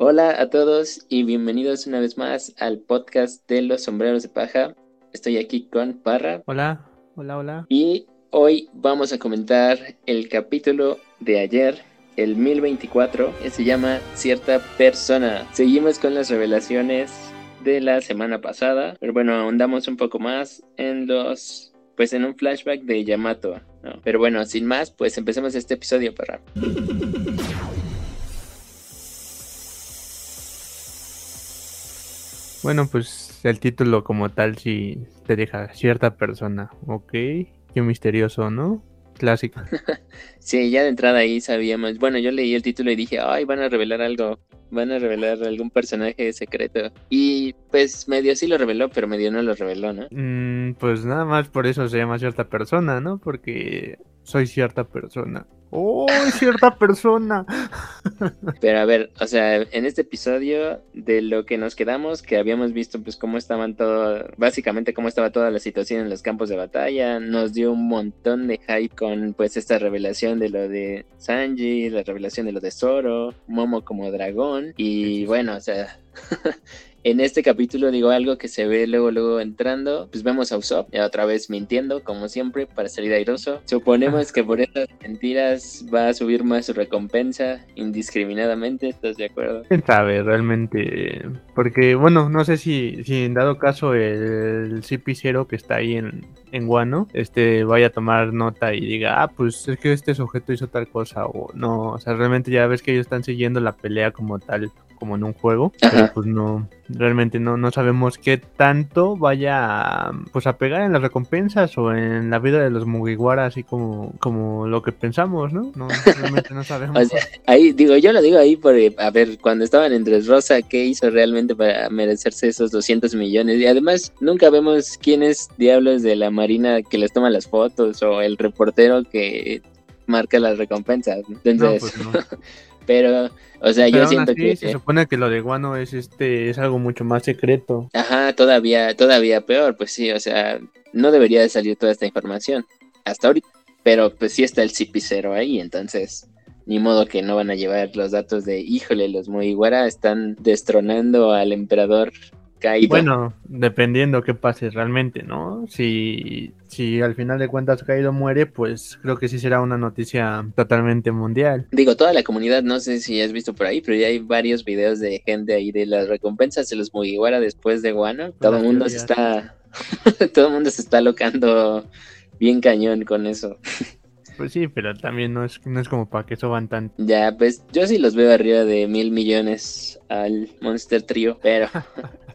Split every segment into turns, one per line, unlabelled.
Hola a todos y bienvenidos una vez más al podcast de los sombreros de paja. Estoy aquí con Parra.
Hola, hola, hola.
Y hoy vamos a comentar el capítulo de ayer, el 1024, que se llama Cierta Persona. Seguimos con las revelaciones de la semana pasada, pero bueno, ahondamos un poco más en los, pues en un flashback de Yamato. ¿no? Pero bueno, sin más, pues empecemos este episodio, Parra.
Bueno, pues el título como tal sí te deja cierta persona, ok. Qué misterioso, ¿no? Clásico.
Sí, ya de entrada ahí sabíamos. Bueno, yo leí el título y dije, ay, van a revelar algo. Van a revelar algún personaje secreto. Y pues medio sí lo reveló, pero medio no lo reveló, ¿no?
Mm, pues nada más por eso se llama cierta persona, ¿no? Porque soy cierta persona. ¡Oh, cierta persona!
Pero a ver, o sea, en este episodio de lo que nos quedamos, que habíamos visto pues cómo estaban todo, básicamente cómo estaba toda la situación en los campos de batalla, nos dio un montón de hype con pues esta revelación de lo de Sanji, la revelación de lo de Zoro, Momo como dragón y bueno, o sea, en este capítulo digo algo que se ve luego luego entrando, pues vemos a Usopp ya otra vez mintiendo como siempre para salir airoso. Suponemos que por esas mentiras va a subir más su recompensa indiscriminadamente, ¿estás de acuerdo?
¿Quién sabe realmente? Porque, bueno, no sé si, si en dado caso el CP0 que está ahí en, en Guano, este vaya a tomar nota y diga, ah, pues es que este sujeto hizo tal cosa, o no, o sea, realmente ya ves que ellos están siguiendo la pelea como tal, como en un juego, pero pues no, realmente no, no sabemos qué tanto vaya pues a pegar en las recompensas o en la vida de los Mugiwara, así como, como lo que pensamos, ¿no? No, realmente no sabemos.
O sea, ahí digo, yo lo digo ahí por, a ver, cuando estaban en Dressrosa, ¿qué hizo realmente para merecerse esos 200 millones? Y además, nunca vemos quién es diablos de la Marina que les toma las fotos o el reportero que marca las recompensas. Entonces,
No, pues no.
pero, o sea,
Pero
yo siento
así,
que...
se supone que lo de Guano es este, es algo mucho más secreto.
Ajá, todavía, todavía peor, pues sí, o sea, no debería de salir toda esta información hasta ahorita, pero pues sí está el CP0 ahí, entonces ni modo que no van a llevar los datos de, híjole, los Mugiwara están destronando al emperador Kaido.
Bueno, dependiendo qué pase realmente, ¿no? Si, si al final de cuentas Kaido muere, pues creo que sí será una noticia totalmente mundial.
Digo, toda la comunidad, no sé si has visto por ahí, pero ya hay varios videos de gente ahí de las recompensas de los Mugiwara después de Wano. Todo el mundo se está, todo el mundo se está locando bien cañón con eso.
Pues sí, pero también no es, no es como para que suban tanto.
Ya, pues yo sí los veo arriba de mil millones al Monster Trio, pero,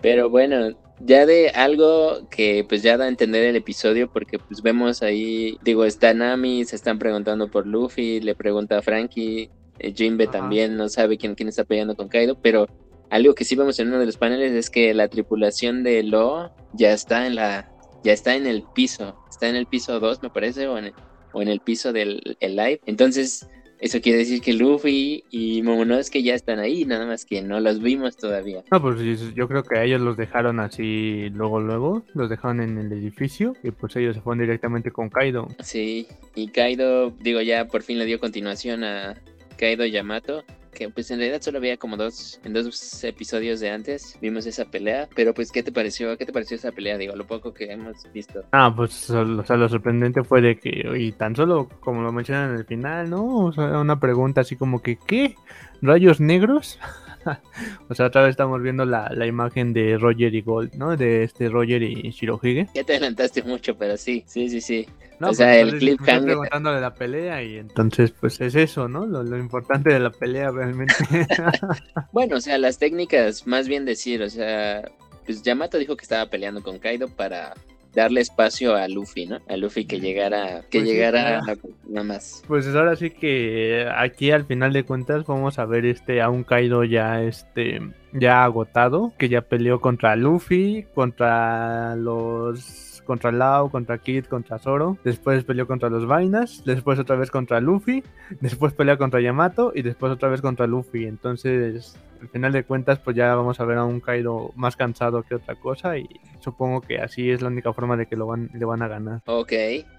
pero bueno, ya de algo que pues ya da a entender el episodio, porque pues vemos ahí, digo, está Nami, se están preguntando por Luffy, le pregunta a Frankie, eh, Jinbe
Ajá.
también no sabe quién, quién está peleando con Kaido, pero algo que sí vemos en uno de los paneles es que la tripulación de Lo ya está en la, ya está en el piso, está en el piso 2 me parece, o en el, o en el piso del el live, entonces eso quiere decir que Luffy y Momonosuke ya están ahí, nada más que no los vimos todavía.
No, pues yo creo que a ellos los dejaron así luego, luego, los dejaron en el edificio y pues ellos se fueron directamente con Kaido.
Sí, y Kaido, digo, ya por fin le dio continuación a Kaido Yamato, que pues en realidad solo había como dos, en dos episodios de antes vimos esa pelea, pero pues ¿qué te pareció? ¿Qué te pareció esa pelea? Digo, lo poco que hemos visto.
Ah, pues o sea, lo sorprendente fue de que, y tan solo como lo mencionan en el final, ¿no? O sea, una pregunta así como que, ¿qué? ¿Rayos negros? o sea, otra vez estamos viendo la, la imagen de Roger y Gold, ¿no? De este Roger y Shirohige.
Ya te adelantaste mucho, pero sí, sí, sí, sí.
No,
O sea,
pues,
el
preguntando de la pelea y entonces, pues es eso, ¿no? Lo, lo importante de la pelea realmente.
Bueno, o sea, las técnicas, más bien decir, o sea, pues Yamato dijo que estaba peleando con Kaido para darle espacio a Luffy, ¿no? A Luffy que llegara, que
Pues sí,
llegara
claro.
nada más.
Pues ahora sí que aquí al final de cuentas vamos a ver este a un Kaido ya este ya agotado, que ya peleó contra Luffy, contra los contra Lau, contra Kid, contra Zoro, después peleó contra los Vainas, después otra vez contra Luffy, después pelea contra Yamato y después otra vez contra Luffy. Entonces, al final de cuentas pues ya vamos a ver a un Kaido más cansado que otra cosa y supongo que así es la única forma de que lo van, le van a ganar.
Ok,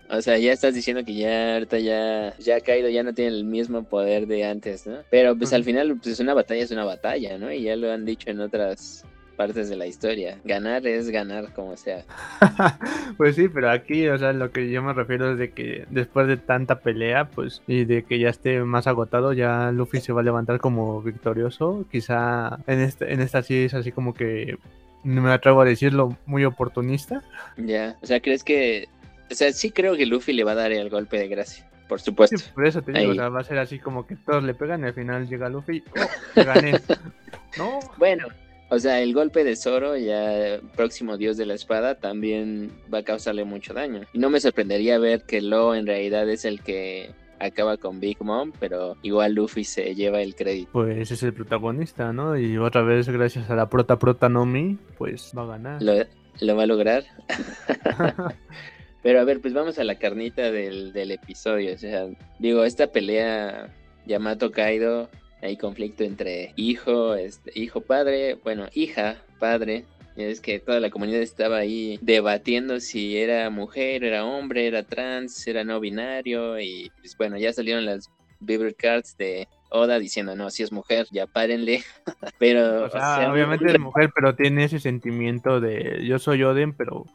o sea, ya estás diciendo que ya ahorita ya, ya Kaido ya no tiene el mismo poder de antes, ¿no? Pero pues al final pues una batalla es una batalla, ¿no? Y ya lo han dicho en otras partes de la historia. Ganar es ganar como sea.
pues sí, pero aquí, o sea, lo que yo me refiero es de que después de tanta pelea, pues, y de que ya esté más agotado, ya Luffy se va a levantar como victorioso. Quizá en, este, en esta sí es así como que, no me atrevo a decirlo, muy oportunista.
Ya, o sea, ¿crees que... O sea, sí creo que Luffy le va a dar el golpe de gracia. Por supuesto. Sí,
por eso te digo, o sea, va a ser así como que todos le pegan y al final llega Luffy. ¡Oh! gané.
no. Bueno, o sea, el golpe de Zoro, ya próximo dios de la espada, también va a causarle mucho daño. Y no me sorprendería ver que Lo en realidad es el que acaba con Big Mom, pero igual Luffy se lleva el crédito.
Pues es el protagonista, ¿no? Y otra vez, gracias a la prota prota Nomi, pues va a ganar.
Lo, va a lograr. pero a ver, pues vamos a la carnita del, del episodio. O sea, digo, esta pelea Yamato Kaido hay conflicto entre hijo, este, hijo padre, bueno, hija, padre. Es que toda la comunidad estaba ahí debatiendo si era mujer, era hombre, era trans, era no binario. Y pues bueno, ya salieron las Beaver Cards de Oda diciendo, no, si es mujer, ya párenle. pero.
obviamente es mujer, pero tiene ese sentimiento de yo soy Oden, pero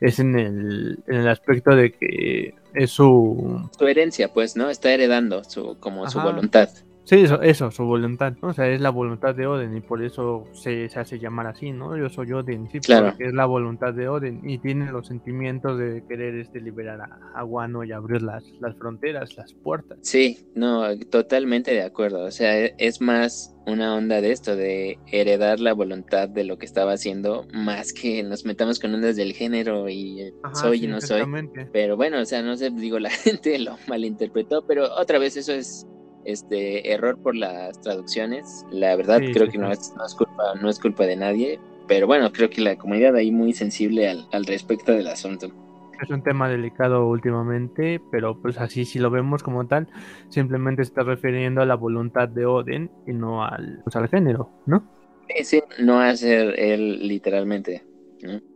es en el, en el aspecto de que es su.
Su herencia, pues, ¿no? Está heredando su, como su voluntad.
Sí, eso, eso, su voluntad, ¿no? O sea, es la voluntad de Oden y por eso se, hace llamar así, ¿no? Yo soy Oden, sí, claro. porque es la voluntad de Oden y tiene los sentimientos de querer este, liberar a, a Wano y abrir las, las fronteras, las puertas.
Sí, no, totalmente de acuerdo. O sea, e, es más una onda de esto, de heredar la voluntad de lo que estaba haciendo, más que nos metamos con ondas del género y soy y no soy. Pero bueno, o sea, no sé, digo, la gente lo malinterpretó, pero otra vez eso es este error por las traducciones. La verdad creo que no es, no es, culpa, no es culpa de nadie, pero bueno, creo que la comunidad ahí muy sensible al, al respecto del asunto.
Es un tema delicado últimamente, pero pues así si lo vemos como tal, simplemente está refiriendo a la voluntad de Oden y no al, pues, al género, ¿no?
Sí, sí, no a ser él literalmente.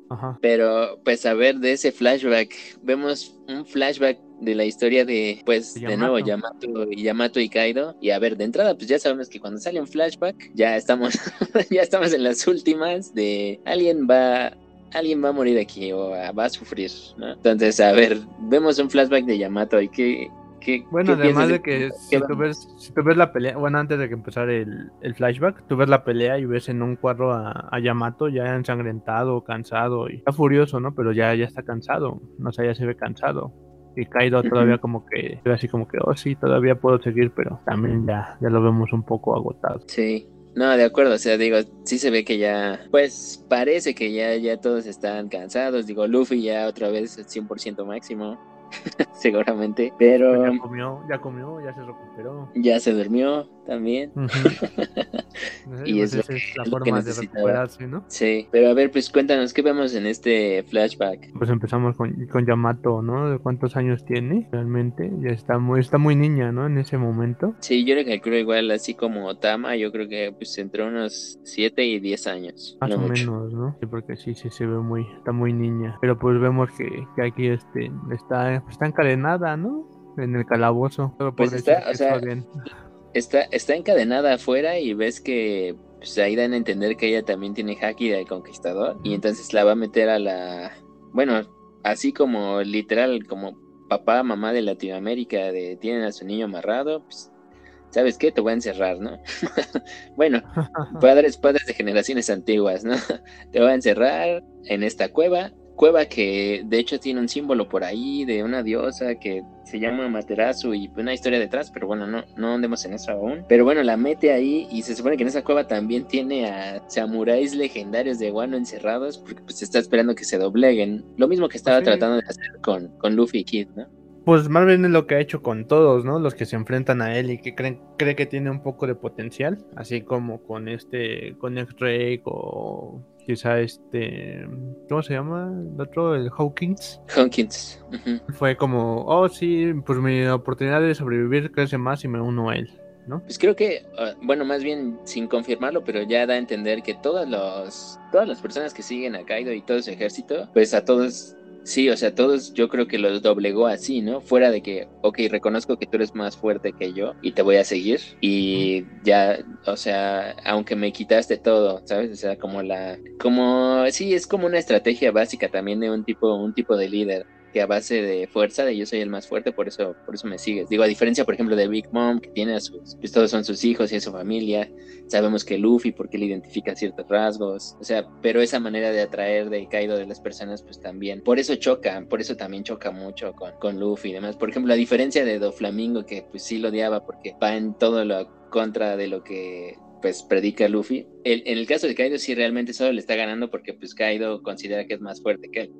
Ajá. Pero pues a ver de ese flashback, vemos un flashback de la historia de, pues, de, nuevo, Yamato y Yamato y Kaido. Y a ver, de entrada, pues ya sabemos que cuando sale un flashback, ya estamos, ya estamos en las últimas de alguien va alguien va a morir aquí o va a sufrir, ¿no? Entonces, a ver, vemos un flashback de Yamato y qué, qué
bueno, además de que si tú, ves, si tú ves la pelea, bueno, antes de que empezara el, el, flashback, tú ves la pelea y ves en un cuadro a, a, Yamato ya ensangrentado, cansado y está furioso, ¿no? Pero ya, ya está cansado, no sé, ya se ve cansado. Y Kaido todavía como que, así como que, oh sí, todavía puedo seguir, pero también ya, ya lo vemos un poco agotado.
Sí. No, de acuerdo, o sea, digo, sí se ve que ya, pues parece que ya, ya todos están cansados, digo, Luffy ya otra vez 100% máximo, seguramente, pero...
Ya comió, ya comió, ya se recuperó.
Ya se durmió también.
y pues es, la forma de recuperarse, ¿no?
Sí, pero a ver, pues cuéntanos, ¿qué vemos en este flashback?
Pues empezamos con, con Yamato, ¿no? ¿De cuántos años tiene realmente? Ya está muy, está muy niña, ¿no? En ese momento.
Sí, yo le calculo igual, así como Tama, yo creo que pues entre unos 7 y 10 años.
Más o menos, ¿no? Sí, porque sí, sí se ve muy, está muy niña. Pero pues vemos que, que aquí este, está, está encadenada, ¿no? En el calabozo.
Pues está, o sea, bien está, está encadenada afuera y ves que pues, ahí dan a entender que ella también tiene haki de conquistador y entonces la va a meter a la bueno así como literal como papá mamá de Latinoamérica de tienen a su niño amarrado pues sabes qué te voy a encerrar no bueno padres padres de generaciones antiguas no te voy a encerrar en esta cueva cueva que de hecho tiene un símbolo por ahí de una diosa que se llama Materasu y una historia detrás, pero bueno, no, no andemos en eso aún. Pero bueno, la mete ahí y se supone que en esa cueva también tiene a samuráis legendarios de Wano encerrados porque pues está esperando que se dobleguen. Lo mismo que estaba tratando de hacer con, con Luffy y Kid, ¿no?
Pues más bien es lo que ha hecho con todos, ¿no? Los que se enfrentan a él y que creen, cree que tiene un poco de potencial, así como con este, con X-Ray o quizá este, ¿cómo se llama? El otro, el Hawkins.
Hawkins.
Fue como, oh sí, pues mi oportunidad de sobrevivir crece más y me uno a él. ¿no?
Pues creo que, uh, bueno, más bien sin confirmarlo, pero ya da a entender que todos los, todas las personas que siguen a Kaido y todo su ejército, pues a todos Sí, o sea, todos yo creo que los doblegó así, ¿no? Fuera de que, ok, reconozco que tú eres más fuerte que yo y te voy a seguir. Y ya, o sea, aunque me quitaste todo, ¿sabes? O sea, como la, como, sí, es como una estrategia básica también de un tipo, un tipo de líder que a base de fuerza, de yo soy el más fuerte, por eso, por eso me sigues. Digo, a diferencia, por ejemplo, de Big Mom, que tiene a sus, pues todos son sus hijos y a su familia. Sabemos que Luffy, porque él identifica ciertos rasgos. O sea, pero esa manera de atraer de Kaido de las personas, pues también. Por eso choca, por eso también choca mucho con, con Luffy y demás. Por ejemplo, a diferencia de Doflamingo, que pues sí lo odiaba porque va en todo lo contra de lo que pues predica Luffy. El, en el caso de Kaido sí realmente solo le está ganando porque pues Kaido considera que es más fuerte que él.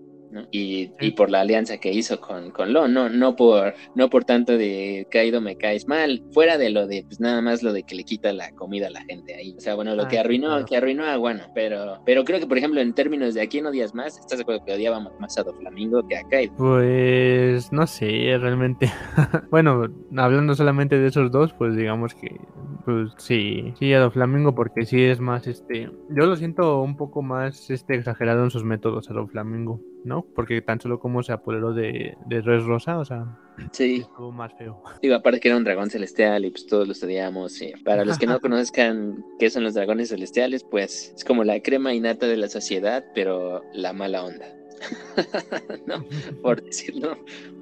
Y, y, por la alianza que hizo con, con Lo, no, no por, no por tanto de caído me caes mal, fuera de lo de, pues nada más lo de que le quita la comida a la gente ahí. O sea, bueno, lo que arruinó, que arruinó a Guano, pero, pero creo que por ejemplo en términos de a quién odias más, ¿estás de acuerdo que odiábamos más a Doflamingo que a Kaido?
Pues no sé, realmente. bueno, hablando solamente de esos dos, pues digamos que pues sí, sí a Doflamingo porque sí es más este, yo lo siento un poco más este exagerado en sus métodos a Doflamingo. ¿No? Porque tan solo como se apoderó de, de Res Rosa, o sea,
sí.
estuvo más feo.
Digo, aparte que era un dragón celestial y pues todos lo estudiamos. Y para los que no conozcan qué son los dragones celestiales, pues es como la crema innata de la sociedad, pero la mala onda. no, por decirlo,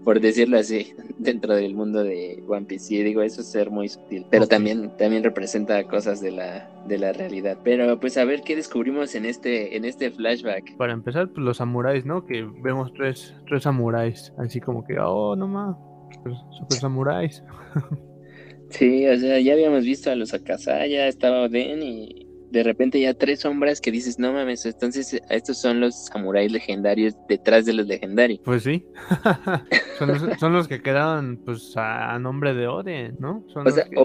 por decirlo así, dentro del mundo de One Piece. Y digo, eso es ser muy sutil, pero también, también representa cosas de la, de la realidad. Pero pues a ver qué descubrimos en este, en este flashback.
Para empezar, pues los samuráis, ¿no? Que vemos tres, tres samuráis, así como que, oh, no más, super, super samuráis.
sí, o sea, ya habíamos visto a los Akasaya, estaba Oden y de repente ya tres sombras que dices, no mames, entonces estos son los samuráis legendarios detrás de los legendarios.
Pues sí, son, los, que quedaron pues a, nombre de Oden, ¿no?
o sea, o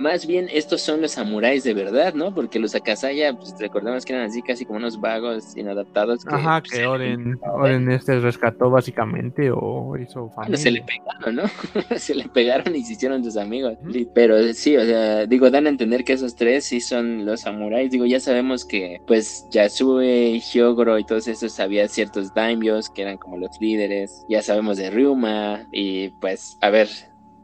más, bien estos son los samuráis de verdad, ¿no? Porque los Akasaya, pues recordamos que eran así casi como unos vagos inadaptados.
Que, Ajá, pues, que Oden, Oden este rescató básicamente o hizo
familia. se le pegaron, ¿no? se le pegaron y se hicieron sus amigos. Pero sí, o sea, digo, dan a entender que esos tres sí son los samuráis digo, ya sabemos que pues Yasue, Hyogoro y todos esos había ciertos daimyos que eran como los líderes, ya sabemos de Ryuma y pues a ver,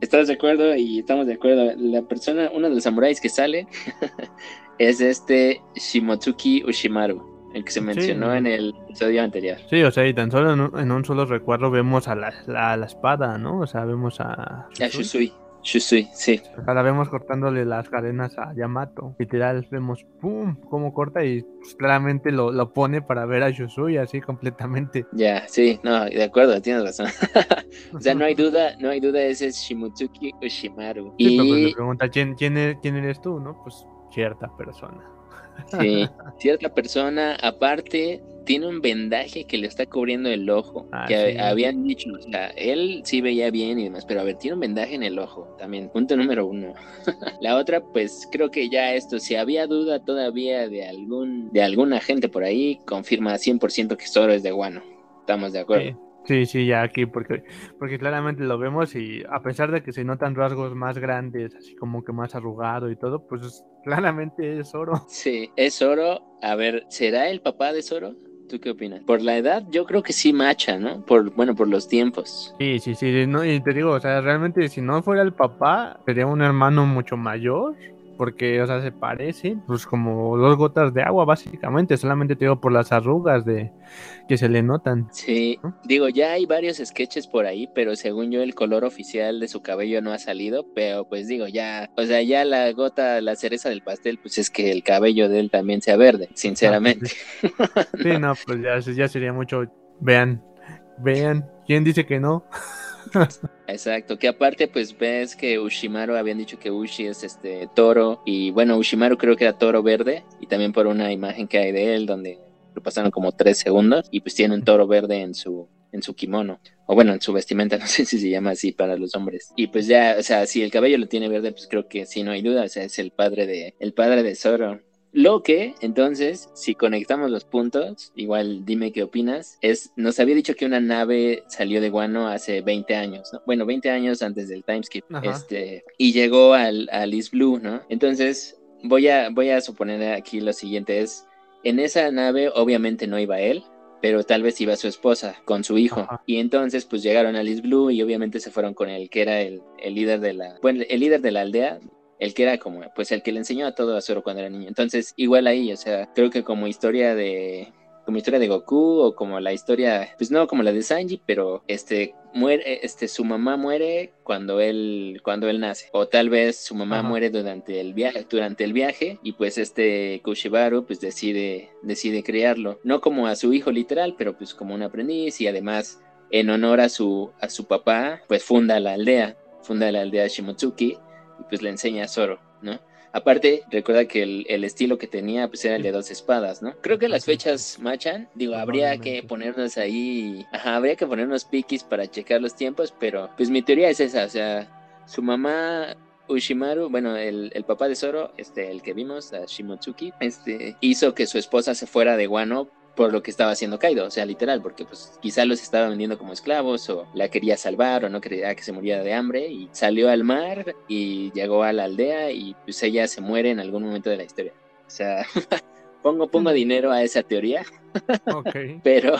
¿estás de acuerdo? Y estamos de acuerdo, la persona, uno de los samuráis que sale es este Shimotsuki Ushimaru. El que se mencionó en el episodio anterior.
Sí, o sea, y tan solo en un, solo recuerdo vemos a la, la, espada, ¿no? O sea, vemos a...
A Shusui. Shusui, sí.
Ahora vemos cortándole las cadenas a Yamato. Literal, vemos pum, cómo corta y pues, claramente lo, lo, pone para ver a Shusui así completamente.
Ya, sí, no, de acuerdo, tienes razón. o sea, no hay duda, no hay duda, ese es Shimutsuki Ushimaru.
Sí, y... pero pues, pregunta, ¿quién, quién, eres, ¿quién eres tú? ¿No? Pues cierta persona.
Sí, cierta persona, aparte, tiene un vendaje que le está cubriendo el ojo. Ah, que habían dicho, o sea, él sí veía bien y demás, pero a ver, tiene un vendaje en el ojo también. Punto número uno. la otra, pues creo que ya esto, si había duda todavía de algún, de algún agente por ahí, confirma 100% que Zoro es de Guano. Estamos de acuerdo.
Sí, sí, ya aquí, porque, porque claramente lo vemos y a pesar de que se notan rasgos más grandes, así como que más arrugado y todo, pues claramente es oro.
Sí, es oro. A ver, ¿será el papá de Zoro? ¿Tú qué opinas? Por la edad, yo creo que sí macha, ¿no? Por, bueno, por los tiempos.
Sí, sí, sí, y te digo, o sea, realmente si no fuera el papá, sería un hermano mucho mayor porque, o sea, se parece, pues como dos gotas de agua, básicamente, solamente te digo por las arrugas de que se le notan.
Sí, digo, ya hay varios sketches por ahí, pero según yo el color oficial de su cabello no ha salido, pero pues digo, ya, o sea, ya la gota, la cereza del pastel, pues es que el cabello de él también sea verde, sinceramente.
sí, no, pues ya, ya sería mucho, vean, vean, ¿quién dice que no?
Exacto, que aparte pues ves que Ushimaru habían dicho que Ushi es este toro y bueno, Ushimaru creo que era toro verde y también por una imagen que hay de él donde lo pasaron como tres segundos y pues tiene un toro verde en su en su kimono o bueno en su vestimenta no sé si se llama así para los hombres. Y pues ya o sea si el cabello lo tiene verde pues creo que sí no hay duda o sea es el padre de el padre de Zoro Lo que, entonces, si conectamos los puntos, igual dime qué opinas, es, nos había dicho que una nave salió de Guano hace 20 años, ¿no? Bueno, 20 años antes del timeskip, este, y llegó al, al East Blue, ¿no? Entonces, voy a, voy a suponer aquí lo siguiente, es, en esa nave obviamente no iba él, pero tal vez iba su esposa con su hijo. Y entonces pues llegaron a East Blue y obviamente se fueron con él, que era el, el líder de la, bueno, el líder de la aldea, el que era como, pues el que le enseñó a todo a Zoro cuando era niño. Entonces, igual ahí, o sea, creo que como historia de, como historia de Goku o como la historia, pues no como la de Sanji, pero este muere, este su mamá muere cuando él, cuando él nace, o tal vez su mamá muere durante el viaje, durante el viaje y pues este Kushibaru pues decide, decide criarlo, no como a su hijo literal, pero pues como un aprendiz y además en honor a su, a su papá, pues funda la aldea, funda la aldea Shimotsuki y pues le enseña a Zoro, ¿no? Aparte, recuerda que el, estilo que tenía pues era el de dos espadas, ¿no? Creo que las fechas machan, digo, habría que ponernos ahí, ajá, habría que ponernos piquis para checar los tiempos, pero pues mi teoría es esa, o sea, su mamá Ushimaru, bueno, el, el, papá de Zoro, este, el que vimos, a Shimotsuki, este, hizo que su esposa se fuera de Guano por lo que estaba haciendo Kaido, o sea, literal, porque pues quizá los estaba vendiendo como esclavos o la quería salvar o no quería que se muriera de hambre y salió al mar y llegó a la aldea y pues ella se muere en algún momento de la historia. O sea, pongo, pongo dinero a esa teoría, pero,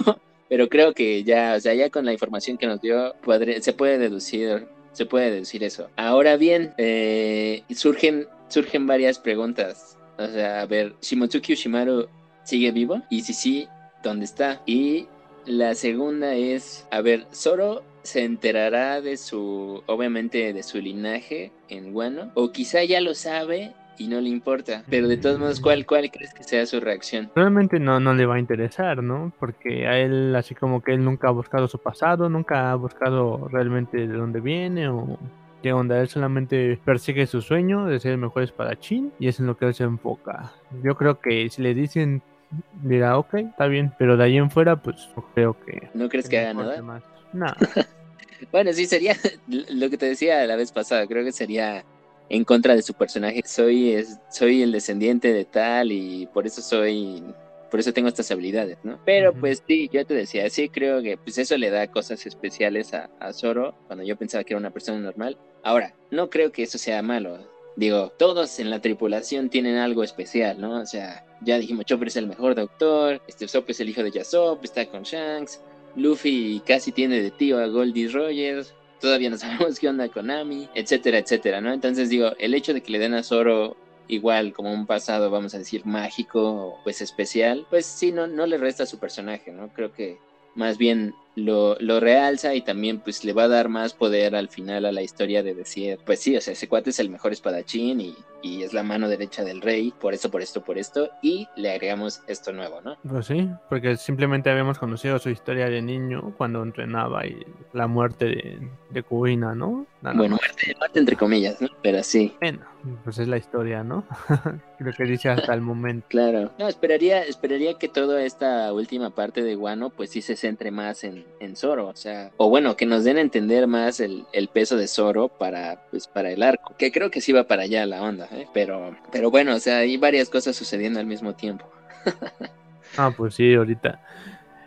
pero creo que ya, o sea, ya con la información que nos dio, se puede deducir, se puede deducir eso. Ahora bien, eh, surgen, surgen varias preguntas. O sea, a ver, Shimotsuki Ushimaru sigue vivo y si sí, ¿dónde está? Y la segunda es, a ver, Zoro se enterará de su, obviamente, de su linaje en Guano, o quizá ya lo sabe y no le importa. Pero de todos modos, ¿cuál, cuál crees que sea su reacción?
Realmente no, no le va a interesar, ¿no? Porque a él, así como que él nunca ha buscado su pasado, nunca ha buscado realmente de dónde viene o qué onda. Él solamente persigue su sueño de ser el mejor espadachín y es en lo que él se enfoca. Yo creo que si le dicen dirá, ok, está bien, pero de ahí en fuera, pues creo que...
¿No crees que haga nada?
No.
bueno, sí, sería lo que te decía la vez pasada, creo que sería en contra de su personaje. Soy, es, soy el descendiente de tal y por eso soy... Por eso tengo estas habilidades, ¿no? Pero pues sí, yo te decía, sí creo que pues eso le da cosas especiales a, a Zoro cuando yo pensaba que era una persona normal. Ahora, no creo que eso sea malo. Digo, todos en la tripulación tienen algo especial, ¿no? O sea, ya dijimos, Chopper es el mejor doctor, este es el hijo de Yasop, está con Shanks, Luffy casi tiene de tío a Goldie Rogers, todavía no sabemos qué onda con Ami, etcétera, etcétera, ¿no? Entonces digo, el hecho de que le den a Zoro igual como un pasado, vamos a decir, mágico, pues especial, pues sí, no, no le resta a su personaje, ¿no? Creo que más bien lo, lo, realza y también pues le va a dar más poder al final a la historia de decir, pues sí, o sea, ese cuate es el mejor espadachín y, y es la mano derecha del rey, por esto, por esto, por esto, y le agregamos esto nuevo, ¿no?
Pues sí, porque simplemente habíamos conocido su historia de niño cuando entrenaba y la muerte de, de Cubina, ¿no?
bueno, muerte, muerte, entre comillas, ¿no? Pero sí.
Bueno, pues es la historia, ¿no? Creo que dice hasta el momento.
Claro. No, esperaría, esperaría que toda esta última parte de Guano, pues sí se centre más en, en Zoro, o sea, o bueno, que nos den a entender más el, el peso de Zoro para, pues, para el arco, que creo que sí va para allá la onda. ¿eh? Pero, pero bueno, o sea, hay varias cosas sucediendo al mismo tiempo.
ah, pues sí, ahorita.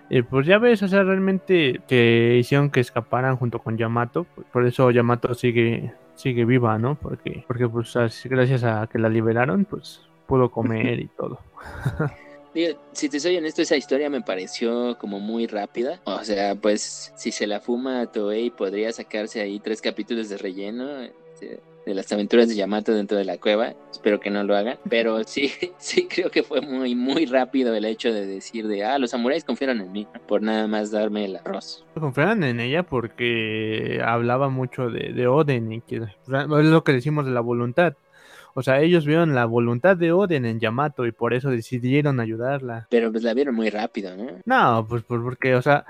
Eh, pues ya ves, o sea, realmente que hicieron que escaparan junto con Yamato, por eso Yamato sigue sigue viva, ¿no? Porque porque pues gracias a que la liberaron, pues pudo comer y todo.
si te soy honesto, esa historia me pareció como muy rápida. O sea, pues si se la fuma a Toei podría sacarse ahí tres capítulos de relleno. Este, de las aventuras de Yamato dentro de la cueva. Espero que no lo hagan. Pero sí, sí creo que fue muy, muy rápido el hecho de decir de, ah, los samuráis confiaron en mí por nada más darme el arroz.
Confiaron en ella porque hablaba mucho de, de Oden y que es lo que decimos de la voluntad. O sea, ellos vieron la voluntad de Oden en Yamato y por eso decidieron ayudarla.
Pero pues la vieron muy rápido, ¿no?
No, pues, pues porque, o sea,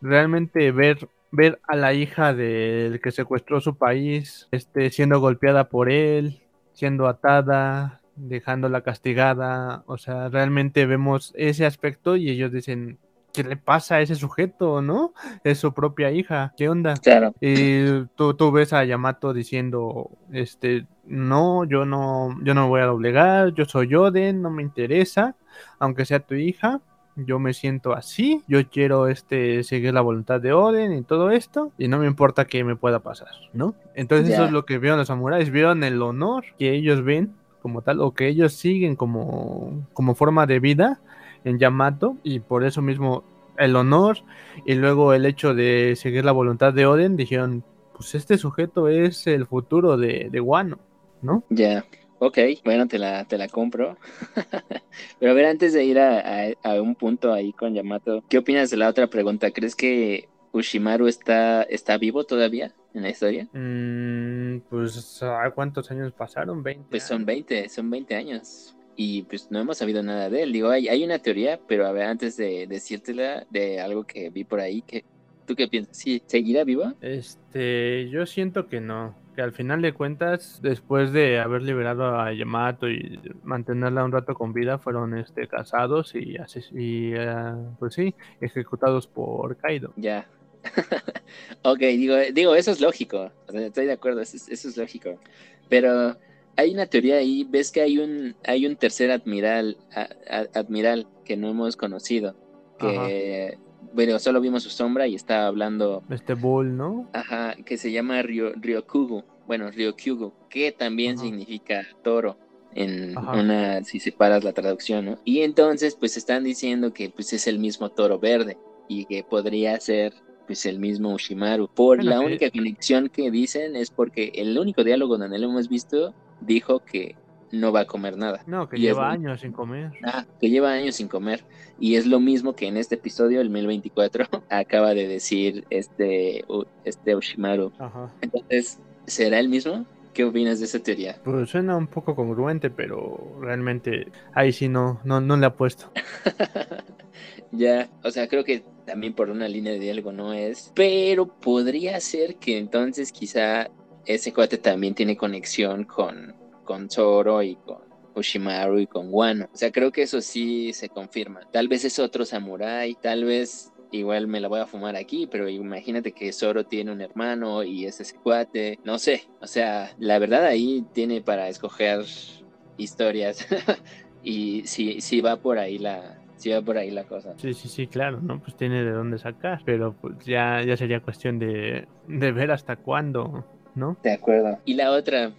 realmente ver ver a la hija del que secuestró su país este, siendo golpeada por él, siendo atada, dejándola castigada. O sea, realmente vemos ese aspecto y ellos dicen, ¿qué le pasa a ese sujeto, no? Es su propia hija, ¿qué onda?
Claro.
Y tú, tú ves a Yamato diciendo, este, no, yo no, yo no voy a doblegar, yo soy Oden, no me interesa, aunque sea tu hija, yo me siento así, yo quiero este seguir la voluntad de Oden y todo esto, y no me importa qué me pueda pasar, ¿no? Entonces eso es lo que vieron los samuráis, vieron el honor que ellos ven como tal, o que ellos siguen como, como forma de vida en Yamato, y por eso mismo el honor, y luego el hecho de seguir la voluntad de Oden, dijeron, pues este sujeto es el futuro de, de Wano, ¿no?
Ya, ok, bueno, te la, te la compro. Pero a ver, antes de ir a, a- a un punto ahí con Yamato, ¿qué opinas de la otra pregunta? ¿Crees que Ushimaru está, está vivo todavía en la historia?
Mm, pues, ¿a ¿cuántos años pasaron? 20.
Pues son
años.
20, son 20 años. Y pues no hemos sabido nada de él. Digo, hay, hay una teoría, pero a ver, antes de decírtela de algo que vi por ahí, que, ¿tú qué piensas? ¿Sí, ¿Seguirá vivo?
Este, yo siento que no, que al final de cuentas, después de haber liberado a Yamato y mantenerla un rato con vida, fueron este casados y, y eh, pues sí, ejecutados por Kaido.
Ya. ok, digo, digo, eso es lógico. O sea, estoy de acuerdo, eso es, eso es lógico. Pero hay una teoría ahí, ves que hay un, hay un tercer admiral, a- a- admiral que no hemos conocido. Que, bueno, solo vimos su sombra y estaba hablando,
Este Bull, ¿no?
ajá, que se llama Ryo, Ryokugu. Bueno, Ryokugu, que también
Ajá.
significa toro. En
Ajá.
una, si separas la traducción, ¿no? Y entonces, pues están diciendo que pues es el mismo toro verde y que podría ser pues el mismo Ushimaru. Por
Bueno,
la
que-
única conexión que dicen es porque el único diálogo donde lo hemos visto dijo que no va a comer nada.
No, que
Y
lleva años sin comer.
Ah, que lleva años sin comer. Y es lo mismo que en este episodio, el 1024, acaba de decir este, este Ushimaru.
Ajá.
Entonces, ¿será el mismo? ¿Qué opinas de esa teoría?
Pues suena un poco congruente, pero realmente ahí sí no, no, no le apuesto.
ya, o sea, creo que también por una línea de diálogo no es, pero podría ser que entonces quizá ese cuate también tiene conexión con, con Zoro y con Ushimaru y con Wano. O sea, creo que eso sí se confirma. Tal vez es otro samurái, tal vez igual me la voy a fumar aquí, pero imagínate que Zoro tiene un hermano y es ese cuate, no sé, o sea, la verdad ahí tiene para escoger historias y si, si va por ahí la, si va por ahí la cosa.
Sí, sí, sí, claro, ¿no? Pues tiene de dónde sacar, pero pues ya, ya sería cuestión de, de ver hasta cuándo, ¿no?
De acuerdo. Y la otra,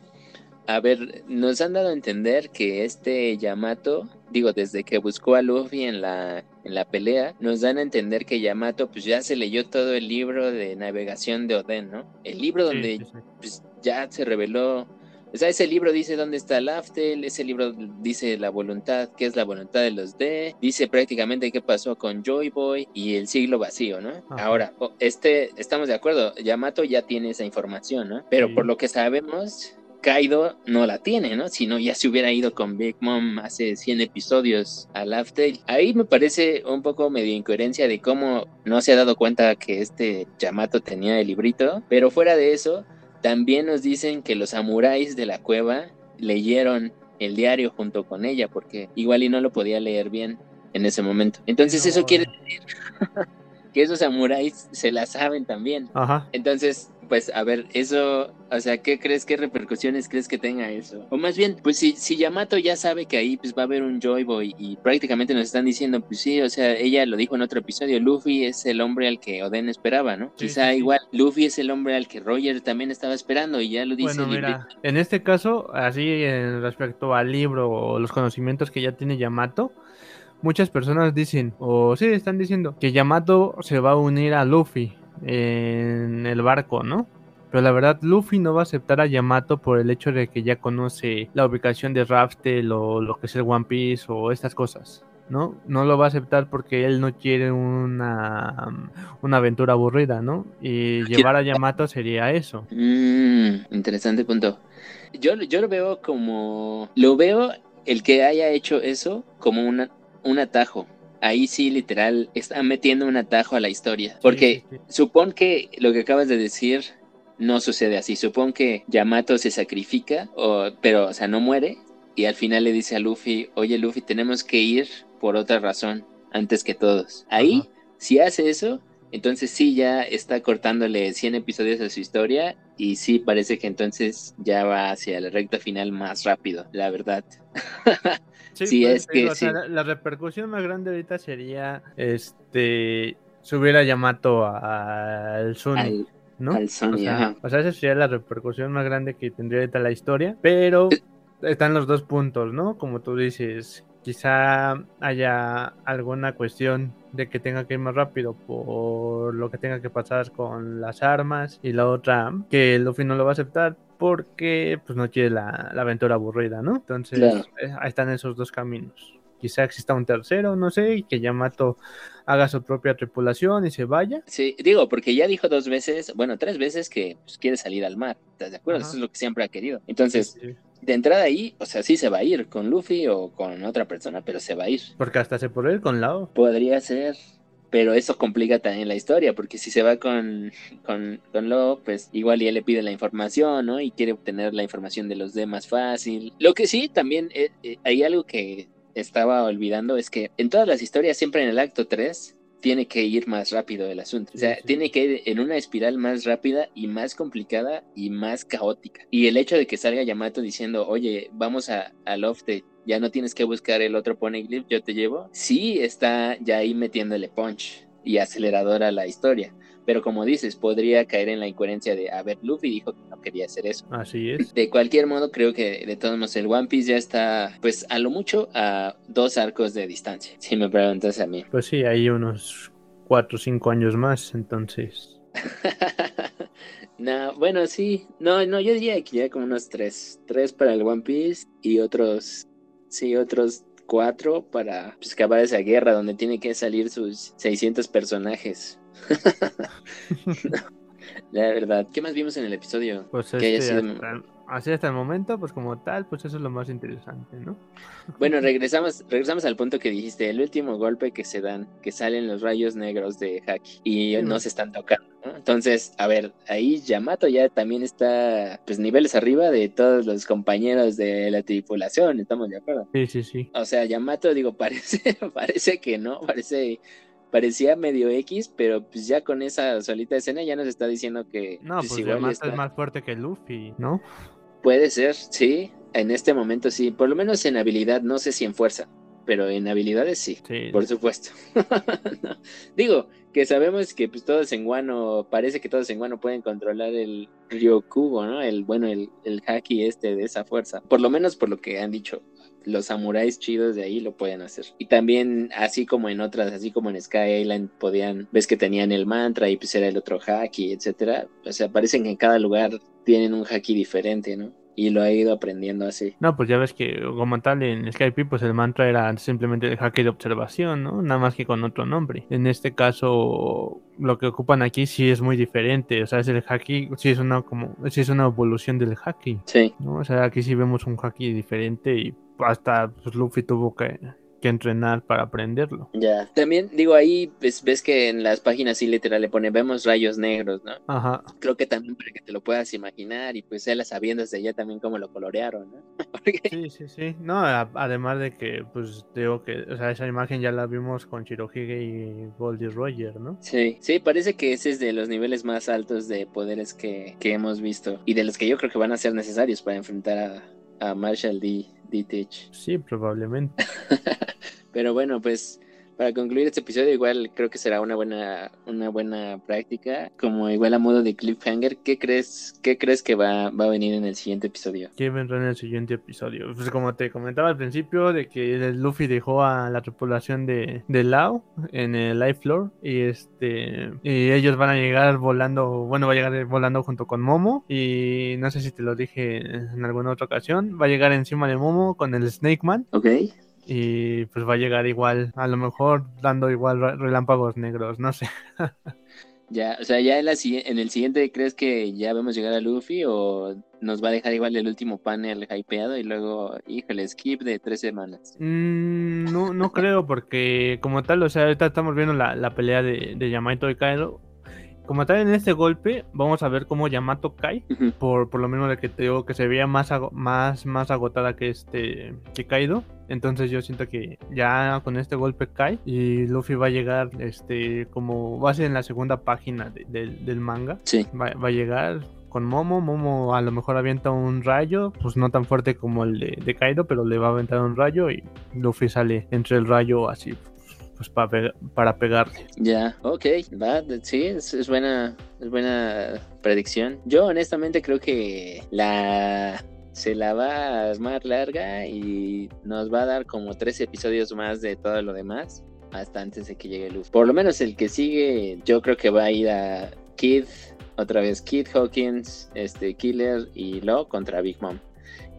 a ver, nos han dado a entender que este Yamato, digo, desde que buscó a Luffy en la, en la pelea, nos dan a entender que Yamato pues ya se leyó todo el libro de navegación de Oden, ¿no? El libro donde
sí, sí.
pues, ya se reveló. O sea, ese libro dice dónde está Laftel, ese libro dice la voluntad, qué es la voluntad de los D, dice prácticamente qué pasó con Joy Boy y el siglo vacío, ¿no?
Ajá.
Ahora, este, estamos de acuerdo, Yamato ya tiene esa información, ¿no? Pero
Sí.
por lo que sabemos, Kaido no la tiene, ¿no? Si no, ya se hubiera ido con Big Mom hace 100 episodios a Laftel. Ahí me parece un poco medio incoherencia de cómo no se ha dado cuenta que este Yamato tenía el librito, pero fuera de eso, también nos dicen que los samuráis de la cueva leyeron el diario junto con ella, porque igual y no lo podía leer bien en ese momento. Entonces
No,
eso quiere
no.
decir que esos samuráis se la saben también.
Ajá.
Entonces, pues a ver, eso, o sea, ¿qué crees, qué repercusiones crees que tenga eso? O más bien, pues si, si Yamato ya sabe que ahí pues va a haber un Joy Boy y prácticamente nos están diciendo, pues sí, o sea, ella lo dijo en otro episodio, Luffy es el hombre al que Oden esperaba, ¿no?
Sí,
Quizá
sí,
igual, Luffy es el hombre al que Roger también estaba esperando y ya lo dice
Bueno, mira, en este caso, así en respecto al libro o los conocimientos que ya tiene Yamato, muchas personas dicen, o sí, están diciendo, que Yamato se va a unir a Luffy en el barco, ¿no? Pero la verdad, Luffy no va a aceptar a Yamato por el hecho de que ya conoce la ubicación de Raftel o lo que es el One Piece o estas cosas. ¿No? No lo va a aceptar porque él no quiere una, una aventura aburrida, ¿no? Y llevar a Yamato sería eso.
Mm, interesante punto. Yo, yo lo veo como, lo veo el que haya hecho eso como una, un atajo. Ahí sí, literal, está metiendo un atajo a la historia. Porque
Sí, sí, sí.
supón que lo que acabas de decir no sucede así. Supón que Yamato se sacrifica, o, pero, o sea, no muere. Y al final le dice a Luffy, oye Luffy, tenemos que ir por otra razón antes que todos. Ahí
Ajá.
Si hace eso, entonces sí ya está cortándole 100 episodios a su historia y sí parece que entonces ya va hacia la recta final más rápido, la verdad.
Sí, pues, es que la, repercusión más grande ahorita sería este subir a Yamato al Sony. ¿no?
Al Sony, o sea,
o sea, esa sería la repercusión más grande que tendría ahorita la historia, pero están los dos puntos, ¿no? Como tú dices, quizá haya alguna cuestión de que tenga que ir más rápido por lo que tenga que pasar con las armas y la otra que Luffy no lo va a aceptar porque pues no quiere la, aventura aburrida, ¿no? Entonces eh, ahí están esos dos caminos. Quizá exista un tercero, no sé, y que Yamato haga su propia tripulación y se vaya.
Sí, digo, porque ya dijo dos veces, bueno, tres veces que pues, quiere salir al mar. ¿Estás de acuerdo? Eso es lo que siempre ha querido. Entonces, de entrada ahí, o sea, sí se va a ir con Luffy o con otra persona, pero se va a ir.
Porque hasta se puede ir con Lao.
Podría ser, pero eso complica también la historia, porque si se va con, con, con Lo, pues igual ya le pide la información, ¿no? Y quiere obtener la información de los demás fácil. Lo que sí, también eh, eh, hay algo que estaba olvidando, es que en todas las historias, siempre en el acto 3, tiene que ir más rápido el asunto. O sea, tiene que ir en una espiral más rápida y más complicada y más caótica. Y el hecho de que salga Yamato diciendo, oye, vamos a, a ya no tienes que buscar el otro Poneglyph, yo te llevo. Sí está ya ahí metiéndole punch y acelerador a la historia. Pero como dices, podría caer en la incoherencia de, a ver, Luffy dijo que no quería hacer eso.
Así es.
De cualquier modo, creo que de todos modos el One Piece ya está, pues a lo mucho, a dos arcos de distancia, si me preguntas a mí.
Pues sí, hay unos cuatro o cinco años más, entonces.
no, bueno, sí. No, no, yo diría que ya como unos tres. Tres para el One Piece y otros, sí, otros cuatro para pues, acabar esa guerra donde tiene que salir sus 600 personajes. La verdad. ¿Qué más vimos en el episodio?
Pues este, así hasta el momento, pues como tal, pues eso es lo más interesante, ¿no?
Bueno, regresamos, regresamos al punto que dijiste, el último golpe que se dan, que salen los rayos negros de Haki y no se están tocando, Entonces, a ver, ahí Yamato ya también está, pues niveles arriba de todos los compañeros de la tripulación, ¿estamos de acuerdo?
Sí, sí, sí.
O sea, Yamato, digo, parece, parece que no, parece parecía medio X, pero pues ya con esa solita escena ya nos está diciendo que...
No, pues, pues además es más fuerte que Luffy, ¿no?
Puede ser, sí, en este momento sí, por lo menos en habilidad, no sé si en fuerza, pero en habilidades sí, por supuesto. Digo, que sabemos que pues todos en Guano, parece que todos en Guano pueden controlar el Ryokugo, ¿no? El, bueno, el, el haki este de esa fuerza, por lo menos por lo que han dicho los samuráis chidos de ahí lo pueden hacer. Y también, así como en otras, así como en Sky Island, podían, ves que tenían el mantra y pues era el otro haki, etcétera. O sea, parecen que en cada lugar tienen un haki diferente, ¿no? y lo ha ido aprendiendo así.
No, pues ya ves que como tal en Skype pues el mantra era simplemente el haki de observación, ¿no? Nada más que con otro nombre. En este caso lo que ocupan aquí sí es muy diferente, o sea, es el haki, sí es una como sí es una evolución del haki.
Sí.
¿no? O sea, aquí sí vemos un haki diferente y hasta pues, Luffy tuvo que que entrenar para aprenderlo.
Ya. También digo ahí, pues, ves que en las páginas sí literal le pone vemos rayos negros, ¿no?
Ajá.
Creo que también para que te lo puedas imaginar y pues él sabiendo desde ya también cómo lo colorearon, ¿no?
Sí, sí, sí. No, además de que, pues digo que, o sea, esa imagen ya la vimos con Shirohige y Goldie Roger, ¿no?
Sí, sí, parece que ese es de los niveles más altos de poderes que, que hemos visto y de los que yo creo que van a ser necesarios para enfrentar a, a Marshall D. D-Tech.
Sí, probablemente.
Pero bueno, pues para concluir este episodio, igual creo que será una buena, una buena práctica, como igual a modo de cliffhanger. ¿Qué crees, qué crees que va, va a venir en el siguiente episodio?
¿Qué vendrá en el siguiente episodio? Pues como te comentaba al principio, de que Luffy dejó a la tripulación de, de Lao en el Life Floor y este y ellos van a llegar volando, bueno, va a llegar volando junto con Momo y no sé si te lo dije en alguna otra ocasión, va a llegar encima de Momo con el Snake Man.
Ok
y pues va a llegar igual, a lo mejor dando igual relámpagos negros, no sé.
ya, o sea, ya en, la, en el siguiente, ¿crees que ya vemos llegar a Luffy o nos va a dejar igual el último panel hypeado y luego, híjole, skip de tres semanas?
Mm, no, no creo, porque como tal, o sea, ahorita estamos viendo la, pelea de, de Yamaito y Kaido como tal en este golpe, vamos a ver cómo Yamato cae. por, por lo mismo de que te digo que se veía más, más, más agotada que este que Kaido. Entonces yo siento que ya con este golpe cae y Luffy va a llegar, este, como va a ser en la segunda página del manga.
Sí.
Va, va, a llegar con Momo. Momo a lo mejor avienta un rayo, pues no tan fuerte como el de, de Kaido, pero le va a aventar un rayo y Luffy sale entre el rayo así pues para, para pegarle.
Ya, ok, va, sí, es, buena, es buena predicción. Yo honestamente creo que la se la va a armar larga y nos va a dar como tres episodios más de todo lo demás hasta antes de que llegue Luz. Por lo menos el que sigue, yo creo que va a ir a Kid, otra vez Kid Hawkins, este Killer y Lo contra Big Mom.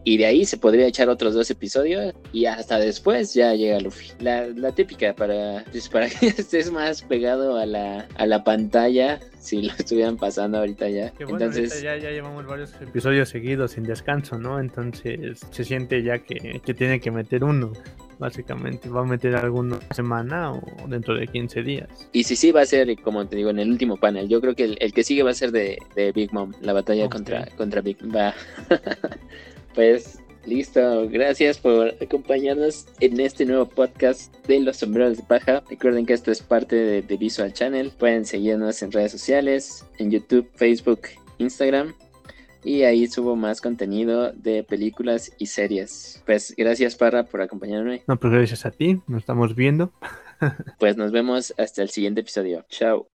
Y de ahí se podría echar otros dos episodios y hasta después ya llega Luffy. La, la típica para, pues, para que estés más pegado a la, a la pantalla si lo estuvieran pasando ahorita ya. Entonces
ya, ya, llevamos varios episodios seguidos sin descanso, ¿no? Entonces se siente ya que, que tiene que meter uno básicamente. Va a meter alguna semana o dentro de 15 días.
Y si sí, va a ser, como te digo, en el último panel. Yo creo que el, que sigue va a ser de, de Big Mom, la batalla contra, contra Big Mom. Pues listo, gracias por acompañarnos en este nuevo podcast de los sombreros de paja. Recuerden que esto es parte de, Visual Channel. Pueden seguirnos en redes sociales, en YouTube, Facebook, Instagram. Y ahí subo más contenido de películas y series. Pues gracias Parra por acompañarme.
No, pues gracias a ti, nos estamos viendo.
pues nos vemos hasta el siguiente episodio. Chao.